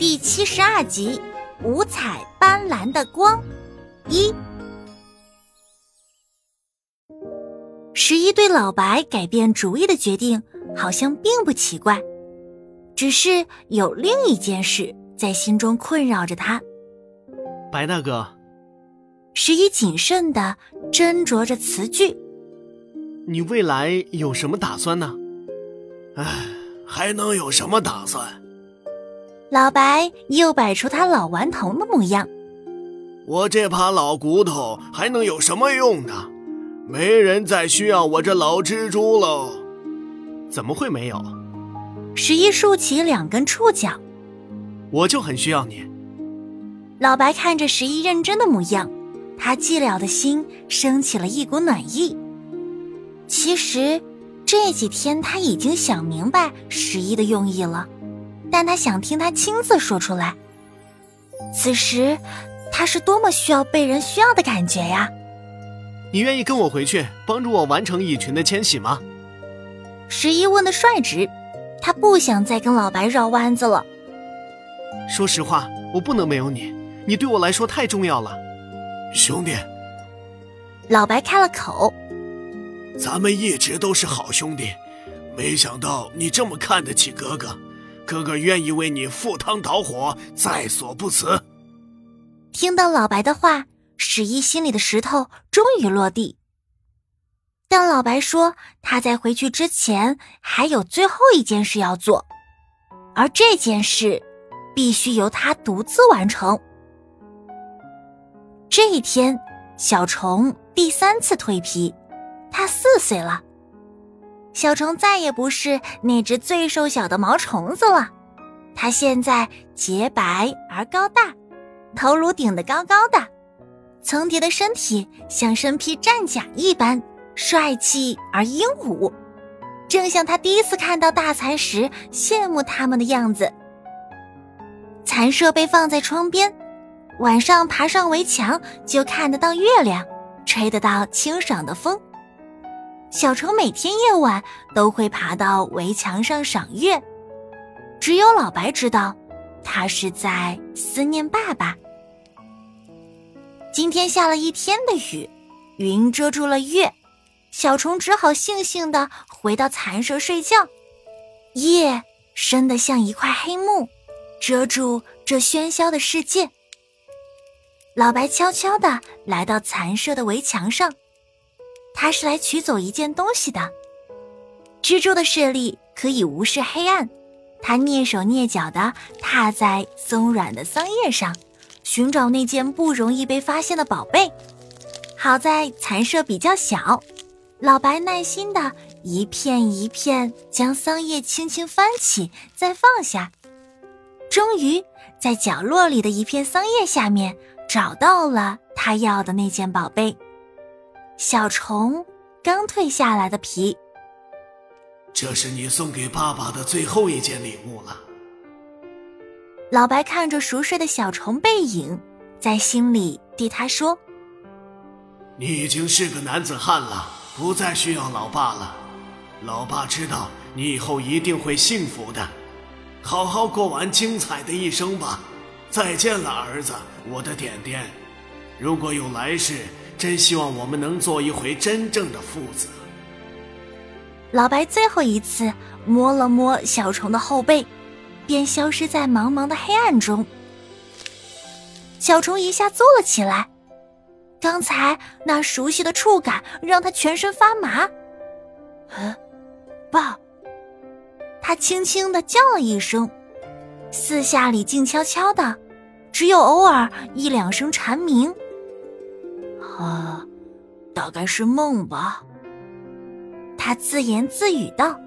第七十二集，五彩斑斓的光。一，十一对老白改变主意的决定好像并不奇怪，只是有另一件事在心中困扰着他。白大哥，十一谨慎的斟酌着词句：“你未来有什么打算呢？”唉，还能有什么打算？老白又摆出他老顽童的模样。我这把老骨头还能有什么用呢？没人再需要我这老蜘蛛喽。怎么会没有？十一竖起两根触角。我就很需要你。老白看着十一认真的模样，他寂寥的心升起了一股暖意。其实这几天他已经想明白十一的用意了。但他想听他亲自说出来。此时，他是多么需要被人需要的感觉呀！你愿意跟我回去帮助我完成蚁群的迁徙吗？十一问的率直，他不想再跟老白绕弯子了。说实话，我不能没有你，你对我来说太重要了，兄弟。老白开了口：“咱们一直都是好兄弟，没想到你这么看得起哥哥。”哥哥愿意为你赴汤蹈火，在所不辞。听到老白的话，十一心里的石头终于落地。但老白说，他在回去之前还有最后一件事要做，而这件事必须由他独自完成。这一天，小虫第三次蜕皮，它四岁了。小虫再也不是那只最瘦小的毛虫子了，它现在洁白而高大，头颅顶得高高的，层叠的身体像身披战甲一般帅气而英武，正像他第一次看到大蚕时羡慕他们的样子。蚕舍被放在窗边，晚上爬上围墙就看得到月亮，吹得到清爽的风。小虫每天夜晚都会爬到围墙上赏月，只有老白知道，他是在思念爸爸。今天下了一天的雨，云遮住了月，小虫只好悻悻的回到蚕舍睡觉。夜深得像一块黑幕，遮住这喧嚣的世界。老白悄悄的来到蚕舍的围墙上。他是来取走一件东西的。蜘蛛的视力可以无视黑暗，他蹑手蹑脚地踏在松软的桑叶上，寻找那件不容易被发现的宝贝。好在蚕舍比较小，老白耐心地一片一片将桑叶轻轻翻起，再放下，终于在角落里的一片桑叶下面找到了他要的那件宝贝。小虫刚蜕下来的皮，这是你送给爸爸的最后一件礼物了。老白看着熟睡的小虫背影，在心里对他说：“你已经是个男子汉了，不再需要老爸了。老爸知道你以后一定会幸福的，好好过完精彩的一生吧。再见了，儿子，我的点点。如果有来世。”真希望我们能做一回真正的父子。老白最后一次摸了摸小虫的后背，便消失在茫茫的黑暗中。小虫一下坐了起来，刚才那熟悉的触感让他全身发麻。嗯，爸，他轻轻的叫了一声，四下里静悄悄的，只有偶尔一两声蝉鸣。啊，大概是梦吧。他自言自语道。